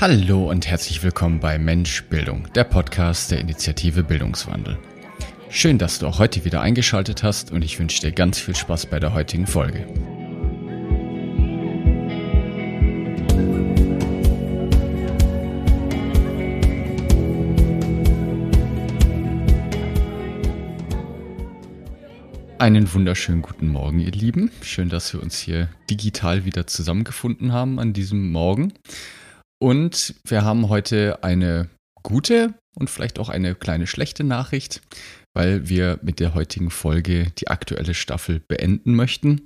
Hallo und herzlich willkommen bei Mensch Bildung, der Podcast der Initiative Bildungswandel. Schön, dass du auch heute wieder eingeschaltet hast und ich wünsche dir ganz viel Spaß bei der heutigen Folge. Einen wunderschönen guten Morgen, ihr Lieben. Schön, dass wir uns hier digital wieder zusammengefunden haben an diesem Morgen. Und wir haben heute eine gute und vielleicht auch eine kleine schlechte Nachricht, weil wir mit der heutigen Folge die aktuelle Staffel beenden möchten.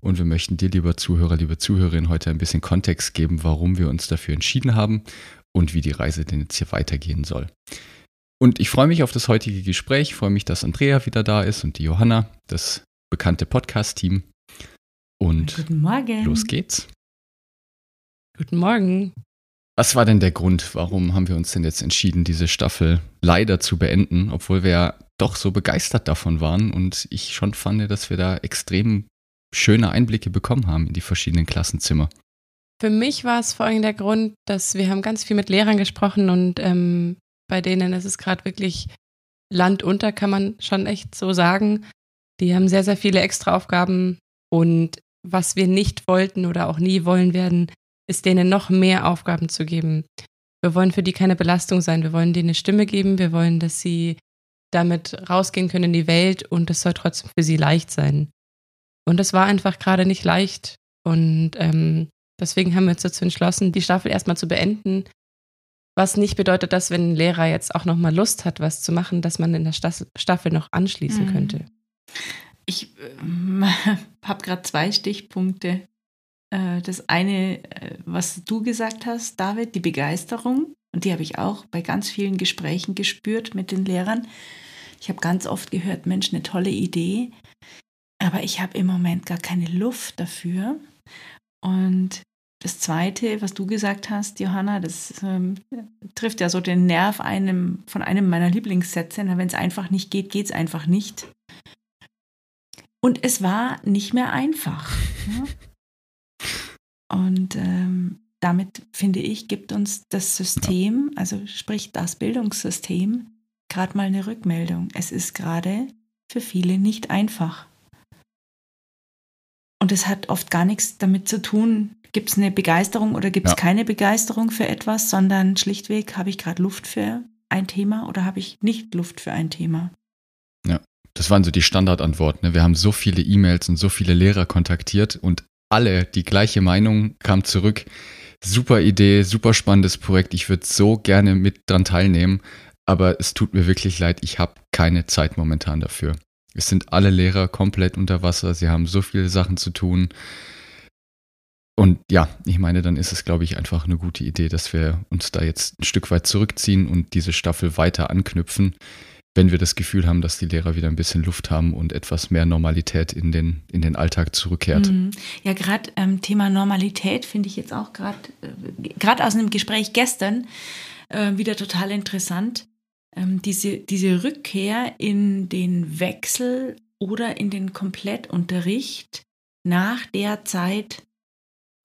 Und wir möchten dir, lieber Zuhörer, liebe Zuhörerin, heute ein bisschen Kontext geben, warum wir uns dafür entschieden haben und wie die Reise denn jetzt hier weitergehen soll. Und ich freue mich auf das heutige Gespräch, ich freue mich, dass Andrea wieder da ist und die Johanna, das bekannte Podcast-Team. Und Guten Morgen. los geht's. Guten Morgen. Was war denn der Grund, warum haben wir uns denn jetzt entschieden, diese Staffel leider zu beenden, obwohl wir ja doch so begeistert davon waren und ich schon fand, dass wir da extrem schöne Einblicke bekommen haben in die verschiedenen Klassenzimmer. Für mich war es vor allem der Grund, dass wir haben ganz viel mit Lehrern gesprochen und ähm, bei denen ist es gerade wirklich Land unter, kann man schon echt so sagen. Die haben sehr, sehr viele Extraaufgaben und was wir nicht wollten oder auch nie wollen werden, ist denen noch mehr Aufgaben zu geben. Wir wollen für die keine Belastung sein. Wir wollen denen eine Stimme geben. Wir wollen, dass sie damit rausgehen können in die Welt und es soll trotzdem für sie leicht sein. Und es war einfach gerade nicht leicht. Und ähm, deswegen haben wir uns dazu entschlossen, die Staffel erstmal zu beenden was nicht bedeutet, dass wenn ein Lehrer jetzt auch noch mal Lust hat, was zu machen, dass man in der Staffel noch anschließen mhm. könnte. Ich äh, habe gerade zwei Stichpunkte. Äh, das eine, äh, was du gesagt hast, David, die Begeisterung. Und die habe ich auch bei ganz vielen Gesprächen gespürt mit den Lehrern. Ich habe ganz oft gehört, Mensch, eine tolle Idee. Aber ich habe im Moment gar keine Luft dafür. Und das Zweite, was du gesagt hast, Johanna, das ähm, trifft ja so den Nerv einem, von einem meiner Lieblingssätze. Wenn es einfach nicht geht, geht es einfach nicht. Und es war nicht mehr einfach. Ja? Und ähm, damit, finde ich, gibt uns das System, also sprich das Bildungssystem, gerade mal eine Rückmeldung. Es ist gerade für viele nicht einfach. Und es hat oft gar nichts damit zu tun, gibt es eine Begeisterung oder gibt es ja. keine Begeisterung für etwas, sondern schlichtweg, habe ich gerade Luft für ein Thema oder habe ich nicht Luft für ein Thema? Ja, das waren so die Standardantworten. Ne? Wir haben so viele E-Mails und so viele Lehrer kontaktiert und alle die gleiche Meinung kam zurück. Super Idee, super spannendes Projekt. Ich würde so gerne mit dran teilnehmen, aber es tut mir wirklich leid, ich habe keine Zeit momentan dafür. Es sind alle Lehrer komplett unter Wasser, sie haben so viele Sachen zu tun. Und ja, ich meine, dann ist es, glaube ich, einfach eine gute Idee, dass wir uns da jetzt ein Stück weit zurückziehen und diese Staffel weiter anknüpfen, wenn wir das Gefühl haben, dass die Lehrer wieder ein bisschen Luft haben und etwas mehr Normalität in den, in den Alltag zurückkehrt. Mhm. Ja, gerade ähm, Thema Normalität finde ich jetzt auch gerade, äh, gerade aus einem Gespräch gestern äh, wieder total interessant. Ähm, diese, diese Rückkehr in den Wechsel oder in den Komplettunterricht nach der Zeit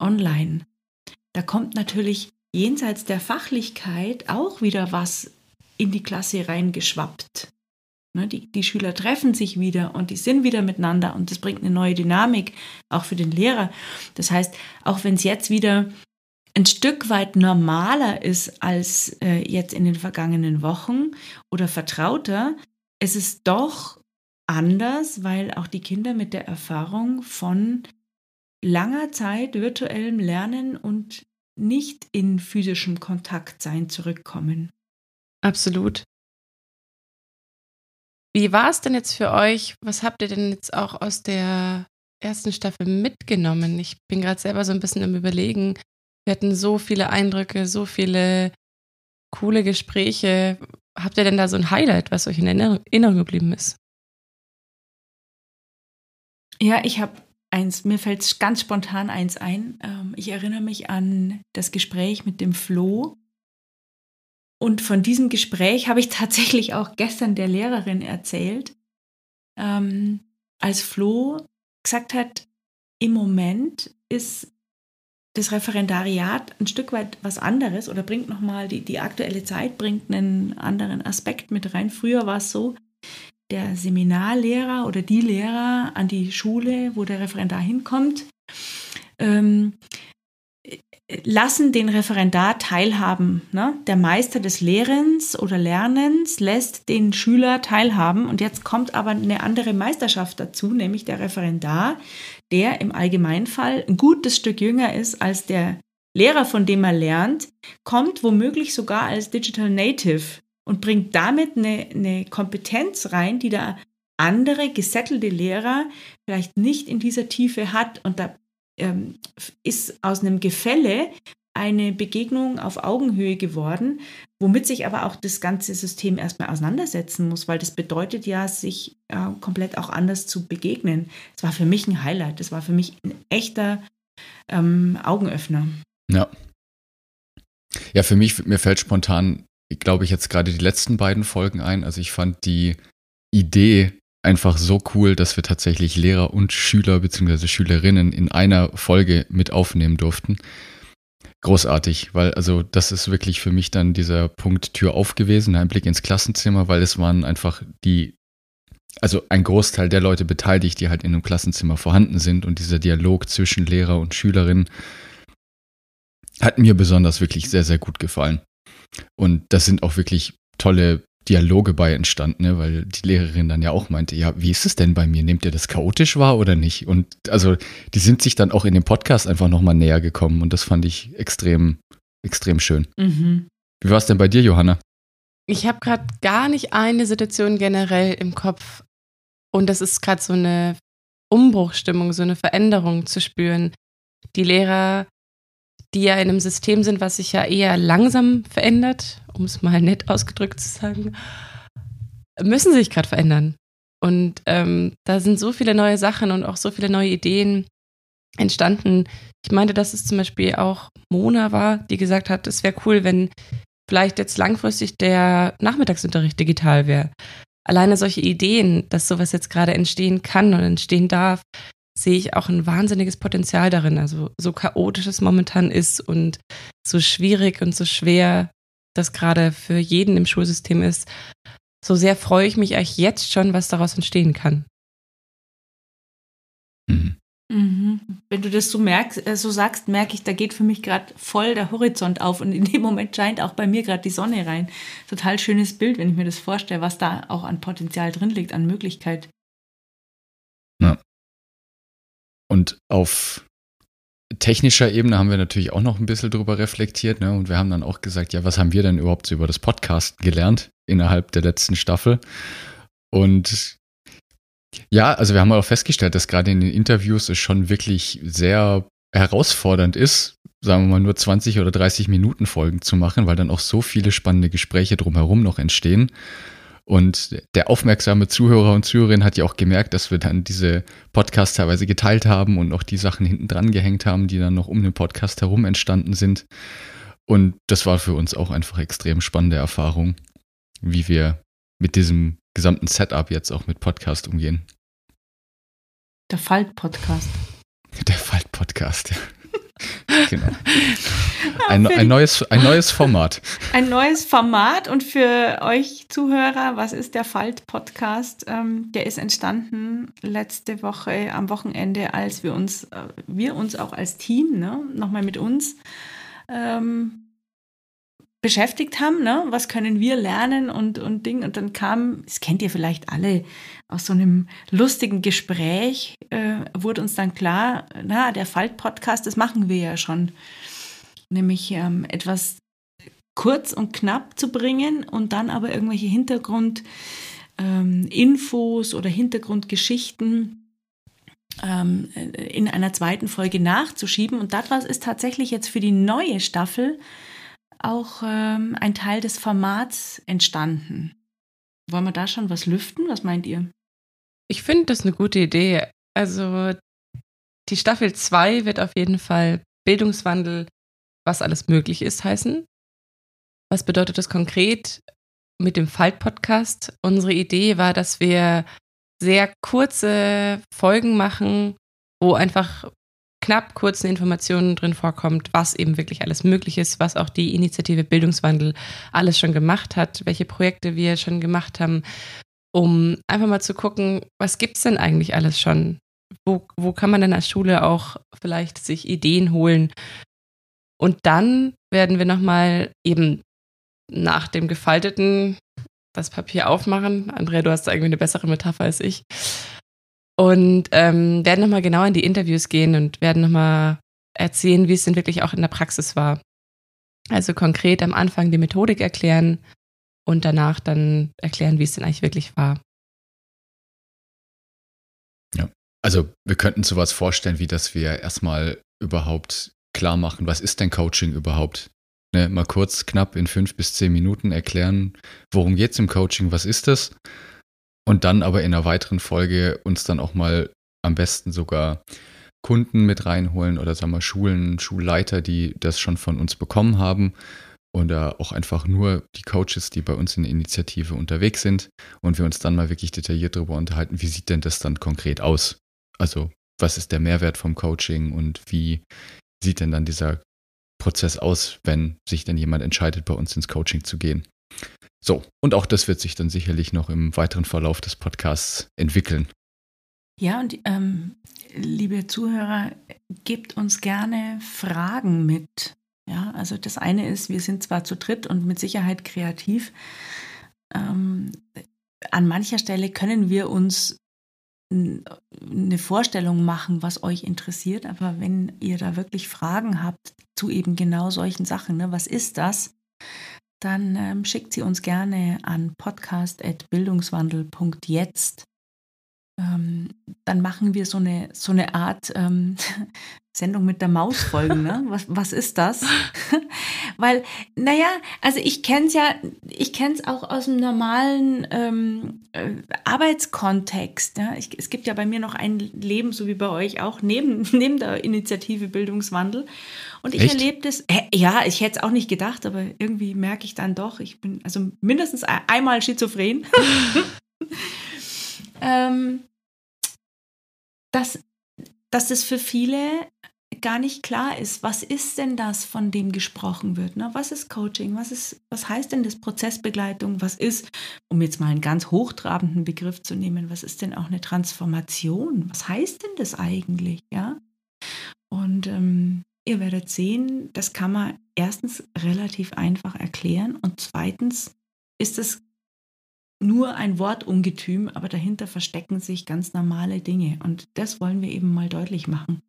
online. Da kommt natürlich jenseits der Fachlichkeit auch wieder was in die Klasse reingeschwappt. Ne, die, die Schüler treffen sich wieder und die sind wieder miteinander und das bringt eine neue Dynamik, auch für den Lehrer. Das heißt, auch wenn es jetzt wieder ein Stück weit normaler ist als äh, jetzt in den vergangenen Wochen oder vertrauter, es ist doch anders, weil auch die Kinder mit der Erfahrung von langer Zeit virtuellem Lernen und nicht in physischem Kontakt sein zurückkommen. Absolut. Wie war es denn jetzt für euch? Was habt ihr denn jetzt auch aus der ersten Staffel mitgenommen? Ich bin gerade selber so ein bisschen im Überlegen. Wir hatten so viele Eindrücke, so viele coole Gespräche. Habt ihr denn da so ein Highlight, was euch in Erinnerung geblieben ist? Ja, ich habe eins, mir fällt ganz spontan eins ein. Ähm, ich erinnere mich an das Gespräch mit dem Flo. Und von diesem Gespräch habe ich tatsächlich auch gestern der Lehrerin erzählt, ähm, als Flo gesagt hat, im Moment ist das Referendariat ein Stück weit was anderes oder bringt nochmal die, die aktuelle Zeit, bringt einen anderen Aspekt mit rein. Früher war es so, der Seminarlehrer oder die Lehrer an die Schule, wo der Referendar hinkommt, ähm, lassen den Referendar teilhaben. Ne? Der Meister des Lehrens oder Lernens lässt den Schüler teilhaben. Und jetzt kommt aber eine andere Meisterschaft dazu, nämlich der Referendar, der im Allgemeinfall ein gutes Stück jünger ist als der Lehrer, von dem er lernt, kommt womöglich sogar als Digital Native und bringt damit eine, eine Kompetenz rein, die der andere gesettelte Lehrer vielleicht nicht in dieser Tiefe hat. Und da ähm, ist aus einem Gefälle eine Begegnung auf Augenhöhe geworden, womit sich aber auch das ganze System erstmal auseinandersetzen muss, weil das bedeutet ja, sich äh, komplett auch anders zu begegnen. Es war für mich ein Highlight, das war für mich ein echter ähm, Augenöffner. Ja. Ja, für mich, mir fällt spontan, glaube ich, jetzt gerade die letzten beiden Folgen ein. Also ich fand die Idee einfach so cool, dass wir tatsächlich Lehrer und Schüler bzw. Schülerinnen in einer Folge mit aufnehmen durften. Großartig, weil also das ist wirklich für mich dann dieser Punkt Tür auf gewesen, ein Blick ins Klassenzimmer, weil es waren einfach die, also ein Großteil der Leute beteiligt, die halt in einem Klassenzimmer vorhanden sind und dieser Dialog zwischen Lehrer und Schülerin hat mir besonders wirklich sehr, sehr gut gefallen. Und das sind auch wirklich tolle Dialoge bei entstanden, ne? weil die Lehrerin dann ja auch meinte, ja, wie ist es denn bei mir? Nehmt ihr das chaotisch wahr oder nicht? Und also die sind sich dann auch in dem Podcast einfach nochmal näher gekommen und das fand ich extrem, extrem schön. Mhm. Wie war es denn bei dir, Johanna? Ich habe gerade gar nicht eine Situation generell im Kopf und das ist gerade so eine Umbruchstimmung, so eine Veränderung zu spüren. Die Lehrer die ja in einem System sind, was sich ja eher langsam verändert, um es mal nett ausgedrückt zu sagen, müssen sich gerade verändern. Und ähm, da sind so viele neue Sachen und auch so viele neue Ideen entstanden. Ich meinte, dass es zum Beispiel auch Mona war, die gesagt hat, es wäre cool, wenn vielleicht jetzt langfristig der Nachmittagsunterricht digital wäre. Alleine solche Ideen, dass sowas jetzt gerade entstehen kann und entstehen darf, sehe ich auch ein wahnsinniges Potenzial darin. Also so chaotisch es momentan ist und so schwierig und so schwer das gerade für jeden im Schulsystem ist, so sehr freue ich mich eigentlich jetzt schon, was daraus entstehen kann. Mhm. Mhm. Wenn du das so merkst, äh, so sagst, merke ich, da geht für mich gerade voll der Horizont auf und in dem Moment scheint auch bei mir gerade die Sonne rein. Total schönes Bild, wenn ich mir das vorstelle, was da auch an Potenzial drin liegt, an Möglichkeit. Und auf technischer Ebene haben wir natürlich auch noch ein bisschen drüber reflektiert. Ne? Und wir haben dann auch gesagt, ja, was haben wir denn überhaupt so über das Podcast gelernt innerhalb der letzten Staffel? Und ja, also wir haben auch festgestellt, dass gerade in den Interviews es schon wirklich sehr herausfordernd ist, sagen wir mal nur 20 oder 30 Minuten Folgen zu machen, weil dann auch so viele spannende Gespräche drumherum noch entstehen. Und der aufmerksame Zuhörer und Zuhörerin hat ja auch gemerkt, dass wir dann diese Podcasts teilweise geteilt haben und auch die Sachen hinten dran gehängt haben, die dann noch um den Podcast herum entstanden sind. Und das war für uns auch einfach extrem spannende Erfahrung, wie wir mit diesem gesamten Setup jetzt auch mit Podcast umgehen. Der Falt-Podcast. Der Falt-Podcast, ja. Genau. Ein, ein, neues, ein neues Format. Ein neues Format und für euch Zuhörer, was ist der Falt-Podcast? Ähm, der ist entstanden letzte Woche am Wochenende, als wir uns, äh, wir uns auch als Team, ne, nochmal mit uns ähm, beschäftigt haben, ne? was können wir lernen und, und Ding. Und dann kam, das kennt ihr vielleicht alle, aus so einem lustigen Gespräch äh, wurde uns dann klar, na, der Falt-Podcast, das machen wir ja schon. Nämlich ähm, etwas kurz und knapp zu bringen und dann aber irgendwelche Hintergrundinfos ähm, oder Hintergrundgeschichten ähm, in einer zweiten Folge nachzuschieben. Und das ist tatsächlich jetzt für die neue Staffel auch ähm, ein Teil des Formats entstanden. Wollen wir da schon was lüften? Was meint ihr? Ich finde das eine gute Idee. Also die Staffel 2 wird auf jeden Fall Bildungswandel, was alles möglich ist, heißen. Was bedeutet das konkret mit dem Falt-Podcast? Unsere Idee war, dass wir sehr kurze Folgen machen, wo einfach knapp kurzen Informationen drin vorkommt, was eben wirklich alles möglich ist, was auch die Initiative Bildungswandel alles schon gemacht hat, welche Projekte wir schon gemacht haben, um einfach mal zu gucken, was gibt es denn eigentlich alles schon? Wo, wo kann man denn als Schule auch vielleicht sich Ideen holen? Und dann werden wir nochmal eben nach dem gefalteten das Papier aufmachen. Andrea, du hast da irgendwie eine bessere Metapher als ich. Und ähm, werden nochmal genau in die Interviews gehen und werden nochmal erzählen, wie es denn wirklich auch in der Praxis war. Also konkret am Anfang die Methodik erklären und danach dann erklären, wie es denn eigentlich wirklich war. Ja, also wir könnten sowas vorstellen, wie dass wir erstmal überhaupt klar machen, was ist denn Coaching überhaupt? Ne, mal kurz, knapp in fünf bis zehn Minuten erklären, worum geht es im Coaching, was ist das? Und dann aber in einer weiteren Folge uns dann auch mal am besten sogar Kunden mit reinholen oder sagen wir Schulen, Schulleiter, die das schon von uns bekommen haben oder auch einfach nur die Coaches, die bei uns in der Initiative unterwegs sind und wir uns dann mal wirklich detailliert darüber unterhalten, wie sieht denn das dann konkret aus? Also was ist der Mehrwert vom Coaching und wie sieht denn dann dieser Prozess aus, wenn sich denn jemand entscheidet, bei uns ins Coaching zu gehen. So, und auch das wird sich dann sicherlich noch im weiteren Verlauf des Podcasts entwickeln. Ja, und ähm, liebe Zuhörer, gebt uns gerne Fragen mit. Ja, also das eine ist, wir sind zwar zu dritt und mit Sicherheit kreativ. Ähm, an mancher Stelle können wir uns eine Vorstellung machen, was euch interessiert. Aber wenn ihr da wirklich Fragen habt zu eben genau solchen Sachen, ne, was ist das? Dann ähm, schickt sie uns gerne an podcast.bildungswandel.jetzt ähm, dann machen wir so eine, so eine Art ähm, Sendung mit der Maus folgen. Ne? Was, was ist das? Weil, naja, also ich kenne es ja, ich kenne es auch aus dem normalen ähm, äh, Arbeitskontext. Ja? Ich, es gibt ja bei mir noch ein Leben, so wie bei euch auch, neben, neben der Initiative Bildungswandel. Und ich Echt? erlebe das, ja, ich hätte es auch nicht gedacht, aber irgendwie merke ich dann doch, ich bin also mindestens einmal schizophren. ähm, dass, dass das für viele gar nicht klar ist, was ist denn das, von dem gesprochen wird? Ne? Was ist Coaching? Was, ist, was heißt denn das Prozessbegleitung? Was ist, um jetzt mal einen ganz hochtrabenden Begriff zu nehmen, was ist denn auch eine Transformation? Was heißt denn das eigentlich? Ja? Und ähm, ihr werdet sehen, das kann man erstens relativ einfach erklären und zweitens ist es nur ein Wortungetüm, aber dahinter verstecken sich ganz normale Dinge. Und das wollen wir eben mal deutlich machen,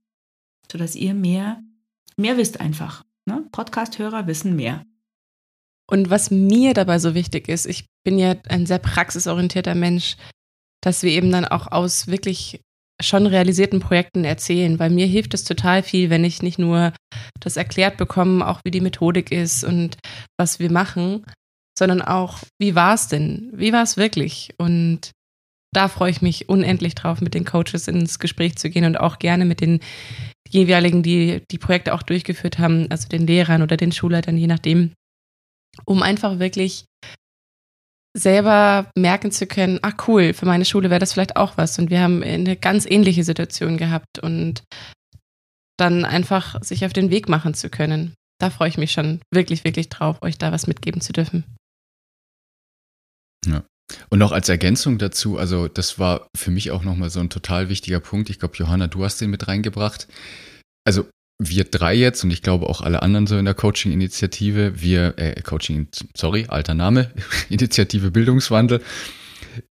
sodass ihr mehr, mehr wisst einfach. Ne? Podcast-Hörer wissen mehr. Und was mir dabei so wichtig ist, ich bin ja ein sehr praxisorientierter Mensch, dass wir eben dann auch aus wirklich schon realisierten Projekten erzählen, weil mir hilft es total viel, wenn ich nicht nur das erklärt bekomme, auch wie die Methodik ist und was wir machen, sondern auch, wie war es denn? Wie war es wirklich? Und da freue ich mich unendlich drauf, mit den Coaches ins Gespräch zu gehen und auch gerne mit den jeweiligen, die die Projekte auch durchgeführt haben, also den Lehrern oder den Schulleitern, je nachdem, um einfach wirklich selber merken zu können, ach cool, für meine Schule wäre das vielleicht auch was. Und wir haben eine ganz ähnliche Situation gehabt und dann einfach sich auf den Weg machen zu können. Da freue ich mich schon wirklich, wirklich drauf, euch da was mitgeben zu dürfen. Ja. Und noch als Ergänzung dazu, also das war für mich auch nochmal so ein total wichtiger Punkt. Ich glaube, Johanna, du hast den mit reingebracht. Also wir drei jetzt und ich glaube auch alle anderen so in der Coaching-Initiative, wir, äh, Coaching, sorry, alter Name, Initiative Bildungswandel.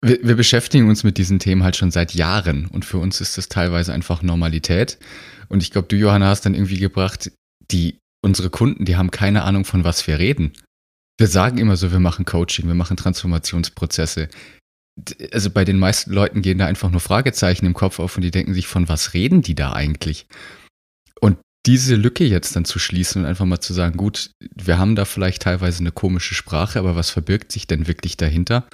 Wir, wir beschäftigen uns mit diesen Themen halt schon seit Jahren und für uns ist das teilweise einfach Normalität. Und ich glaube, du, Johanna, hast dann irgendwie gebracht, die, unsere Kunden, die haben keine Ahnung, von was wir reden wir sagen immer so, wir machen Coaching, wir machen Transformationsprozesse. Also bei den meisten Leuten gehen da einfach nur Fragezeichen im Kopf auf und die denken sich, von was reden die da eigentlich? Und diese Lücke jetzt dann zu schließen und einfach mal zu sagen, gut, wir haben da vielleicht teilweise eine komische Sprache, aber was verbirgt sich denn wirklich dahinter?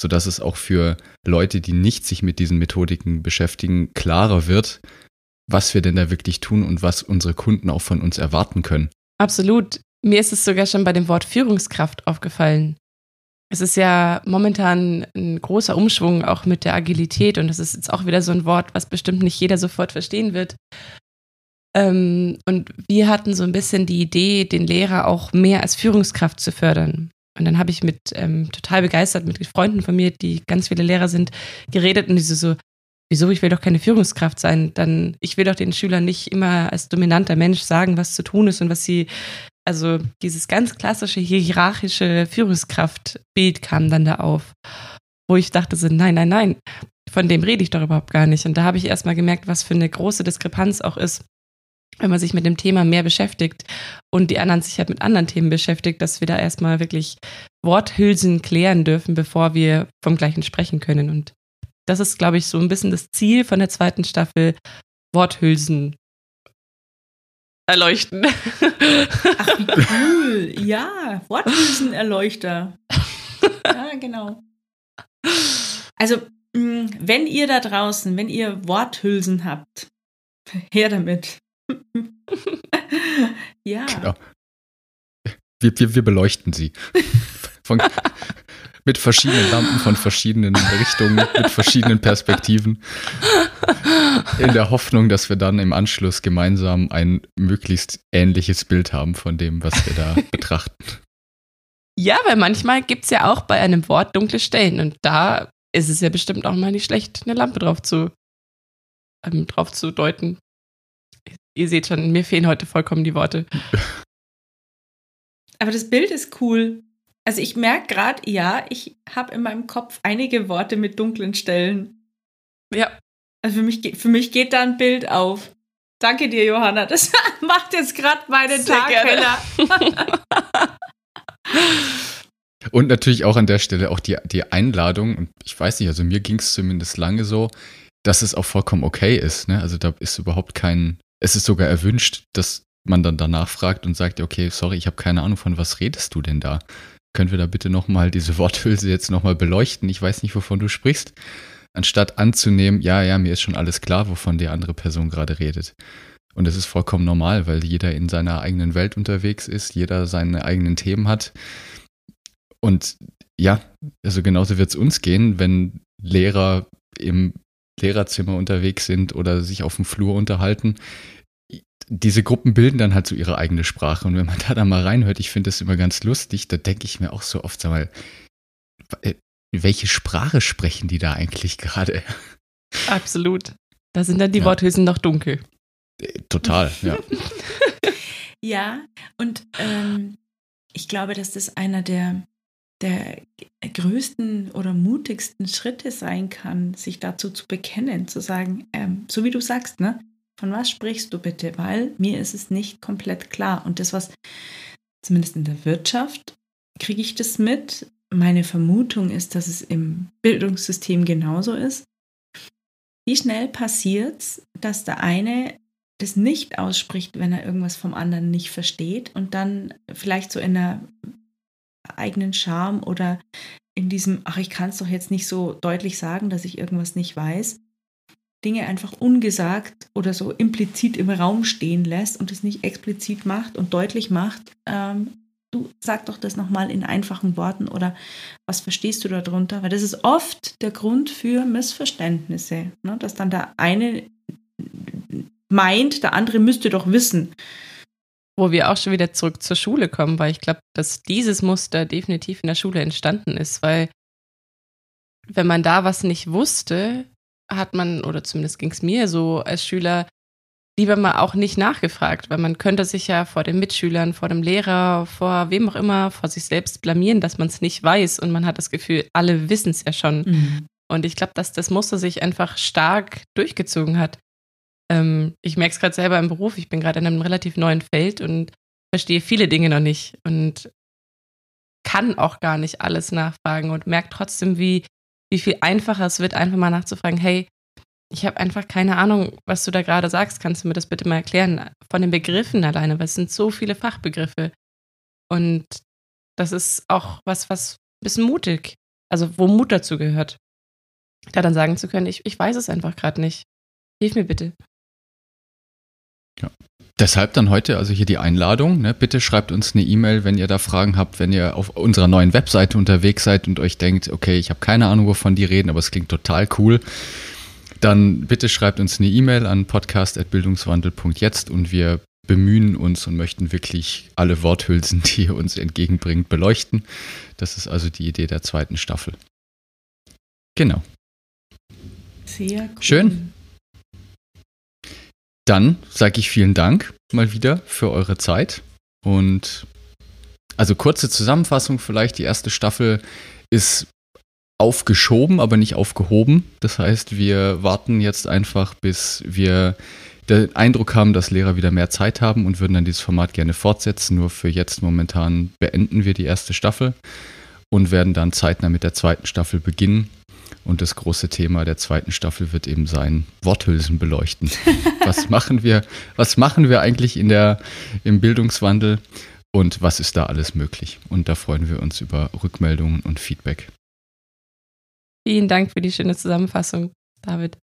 Sodass es auch für Leute, die nicht sich mit diesen Methodiken beschäftigen, klarer wird, was wir denn da wirklich tun und was unsere Kunden auch von uns erwarten können. Absolut. Mir ist es sogar schon bei dem Wort Führungskraft aufgefallen. Es ist ja momentan ein großer Umschwung auch mit der Agilität und das ist jetzt auch wieder so ein Wort, was bestimmt nicht jeder sofort verstehen wird. Ähm, und wir hatten so ein bisschen die Idee, den Lehrer auch mehr als Führungskraft zu fördern. Und dann habe ich mit ähm, total begeistert mit Freunden von mir, die ganz viele Lehrer sind, geredet und die so, so, wieso, ich will doch keine Führungskraft sein. Dann, ich will doch den Schülern nicht immer als dominanter Mensch sagen, was zu tun ist und was sie, also dieses ganz klassische hierarchische Führungskraftbild kam dann da auf, wo ich dachte so, nein, nein, nein, von dem rede ich doch überhaupt gar nicht. Und da habe ich erstmal gemerkt, was für eine große Diskrepanz auch ist wenn man sich mit dem Thema mehr beschäftigt und die anderen sich halt mit anderen Themen beschäftigt, dass wir da erstmal wirklich Worthülsen klären dürfen, bevor wir vom gleichen sprechen können. Und das ist, glaube ich, so ein bisschen das Ziel von der zweiten Staffel, Worthülsen erleuchten. Ach, wie cool. Ja, Worthülsenerleuchter. Ja, genau. Also, mm, wenn ihr da draußen, wenn ihr Worthülsen habt, her damit. ja. Genau. Wir, wir, wir beleuchten sie. Von, mit verschiedenen Lampen von verschiedenen Richtungen, mit verschiedenen Perspektiven. In der Hoffnung, dass wir dann im Anschluss gemeinsam ein möglichst ähnliches Bild haben von dem, was wir da betrachten. Ja, weil manchmal gibt es ja auch bei einem Wort dunkle Stellen und da ist es ja bestimmt auch mal nicht schlecht, eine Lampe drauf zu, ähm, drauf zu deuten. Ihr seht schon, mir fehlen heute vollkommen die Worte. Aber das Bild ist cool. Also ich merke gerade, ja, ich habe in meinem Kopf einige Worte mit dunklen Stellen. Ja. Also für mich, für mich geht da ein Bild auf. Danke dir, Johanna. Das macht jetzt gerade meinen Sehr Tag heller. Und natürlich auch an der Stelle auch die, die Einladung, und ich weiß nicht, also mir ging es zumindest lange so, dass es auch vollkommen okay ist. Ne? Also da ist überhaupt kein, es ist sogar erwünscht, dass man dann danach fragt und sagt, okay, sorry, ich habe keine Ahnung, von was redest du denn da? Können wir da bitte nochmal diese Worthülse jetzt nochmal beleuchten? Ich weiß nicht, wovon du sprichst. Anstatt anzunehmen, ja, ja, mir ist schon alles klar, wovon die andere Person gerade redet. Und das ist vollkommen normal, weil jeder in seiner eigenen Welt unterwegs ist, jeder seine eigenen Themen hat. Und ja, also genauso wird es uns gehen, wenn Lehrer im Lehrerzimmer unterwegs sind oder sich auf dem Flur unterhalten. Diese Gruppen bilden dann halt so ihre eigene Sprache. Und wenn man da dann mal reinhört, ich finde das immer ganz lustig, da denke ich mir auch so oft, sag mal, äh, welche Sprache sprechen die da eigentlich gerade? Absolut. Da sind dann die ja. Worthülsen noch dunkel. Äh, total, ja. ja, und ähm, ich glaube, dass das einer der der größten oder mutigsten Schritte sein kann, sich dazu zu bekennen, zu sagen, ähm, so wie du sagst, ne? Von was sprichst du bitte? Weil mir ist es nicht komplett klar. Und das, was zumindest in der Wirtschaft kriege ich das mit. Meine Vermutung ist, dass es im Bildungssystem genauso ist. Wie schnell passiert es, dass der eine das nicht ausspricht, wenn er irgendwas vom anderen nicht versteht und dann vielleicht so in einer eigenen Charme oder in diesem, ach, ich kann es doch jetzt nicht so deutlich sagen, dass ich irgendwas nicht weiß, Dinge einfach ungesagt oder so implizit im Raum stehen lässt und es nicht explizit macht und deutlich macht, ähm, du sag doch das nochmal in einfachen Worten oder was verstehst du darunter? Weil das ist oft der Grund für Missverständnisse, ne? dass dann der eine meint, der andere müsste doch wissen wo wir auch schon wieder zurück zur Schule kommen, weil ich glaube, dass dieses Muster definitiv in der Schule entstanden ist, weil wenn man da was nicht wusste, hat man, oder zumindest ging es mir so als Schüler, lieber mal auch nicht nachgefragt, weil man könnte sich ja vor den Mitschülern, vor dem Lehrer, vor wem auch immer, vor sich selbst blamieren, dass man es nicht weiß und man hat das Gefühl, alle wissen es ja schon. Mhm. Und ich glaube, dass das Muster sich einfach stark durchgezogen hat ähm, ich merke es gerade selber im Beruf, ich bin gerade in einem relativ neuen Feld und verstehe viele Dinge noch nicht und kann auch gar nicht alles nachfragen und merke trotzdem, wie, wie viel einfacher es wird, einfach mal nachzufragen, hey, ich habe einfach keine Ahnung, was du da gerade sagst. Kannst du mir das bitte mal erklären? Von den Begriffen alleine, weil es sind so viele Fachbegriffe. Und das ist auch was, was ein bisschen mutig, also wo Mut dazu gehört. Da dann sagen zu können, ich, ich weiß es einfach gerade nicht. Hilf mir bitte. Ja. Deshalb dann heute also hier die Einladung. Ne? Bitte schreibt uns eine E-Mail, wenn ihr da Fragen habt, wenn ihr auf unserer neuen Webseite unterwegs seid und euch denkt, okay, ich habe keine Ahnung, wovon die reden, aber es klingt total cool. dann bitte schreibt uns eine E-Mail an podcast.bildungswandel.jetzt und wir bemühen uns und möchten wirklich alle Worthülsen, die ihr uns entgegenbringt, beleuchten. Das ist also die Idee der zweiten Staffel. Genau. Sehr cool. Schön. Dann sage ich vielen Dank mal wieder für eure Zeit und also kurze Zusammenfassung vielleicht. Die erste Staffel ist aufgeschoben, aber nicht aufgehoben. Das heißt, wir warten jetzt einfach, bis wir den Eindruck haben, dass Lehrer wieder mehr Zeit haben und würden dann dieses Format gerne fortsetzen. Nur für jetzt momentan beenden wir die erste Staffel und werden dann zeitnah mit der zweiten Staffel beginnen. Und das große Thema der zweiten Staffel wird eben sein, Worthülsen beleuchten. was machen wir, was machen wir eigentlich in der, im Bildungswandel und was ist da alles möglich? Und da freuen wir uns über Rückmeldungen und Feedback. Vielen Dank für die schöne Zusammenfassung, David.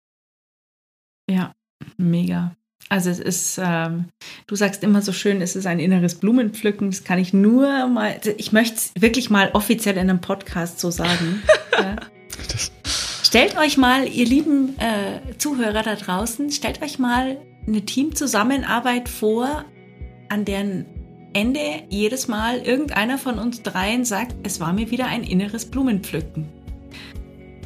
Ja, mega. Also es ist, ähm, du sagst immer so schön, es ist ein inneres Blumenpflücken. Das kann ich nur mal, ich möchte es wirklich mal offiziell in einem Podcast so sagen. ja. Stellt euch mal, ihr lieben äh, Zuhörer da draußen, stellt euch mal eine Teamzusammenarbeit vor, an deren Ende jedes Mal irgendeiner von uns dreien sagt, es war mir wieder ein inneres Blumenpflücken.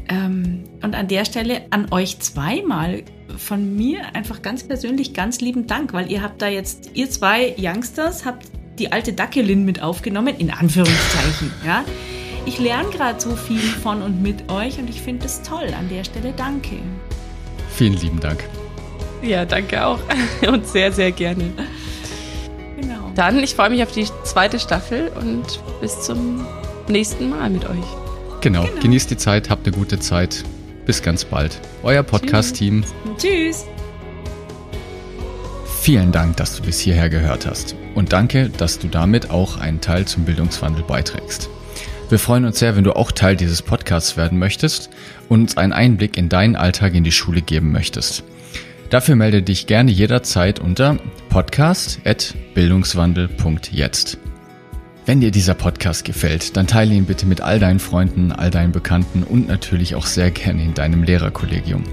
Ähm, und an der Stelle an euch zweimal von mir einfach ganz persönlich ganz lieben Dank, weil ihr habt da jetzt, ihr zwei Youngsters, habt die alte Dackelin mit aufgenommen, in Anführungszeichen, ja. Ich lerne gerade so viel von und mit euch und ich finde es toll. An der Stelle danke. Vielen lieben Dank. Ja, danke auch und sehr, sehr gerne. Genau. Dann, ich freue mich auf die zweite Staffel und bis zum nächsten Mal mit euch. Genau. genau. Genießt die Zeit, habt eine gute Zeit. Bis ganz bald. Euer Podcast-Team. Tschüss. Vielen Dank, dass du bis hierher gehört hast. Und danke, dass du damit auch einen Teil zum Bildungswandel beiträgst. Wir freuen uns sehr, wenn du auch Teil dieses Podcasts werden möchtest und uns einen Einblick in deinen Alltag in die Schule geben möchtest. Dafür melde dich gerne jederzeit unter podcast.bildungswandel.jetzt. Wenn dir dieser Podcast gefällt, dann teile ihn bitte mit all deinen Freunden, all deinen Bekannten und natürlich auch sehr gerne in deinem Lehrerkollegium.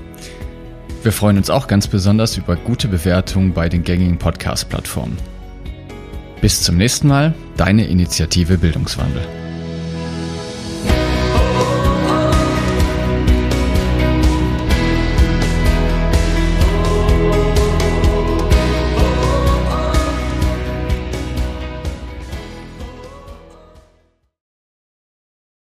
Wir freuen uns auch ganz besonders über gute Bewertungen bei den gängigen Podcast-Plattformen. Bis zum nächsten Mal, deine Initiative Bildungswandel.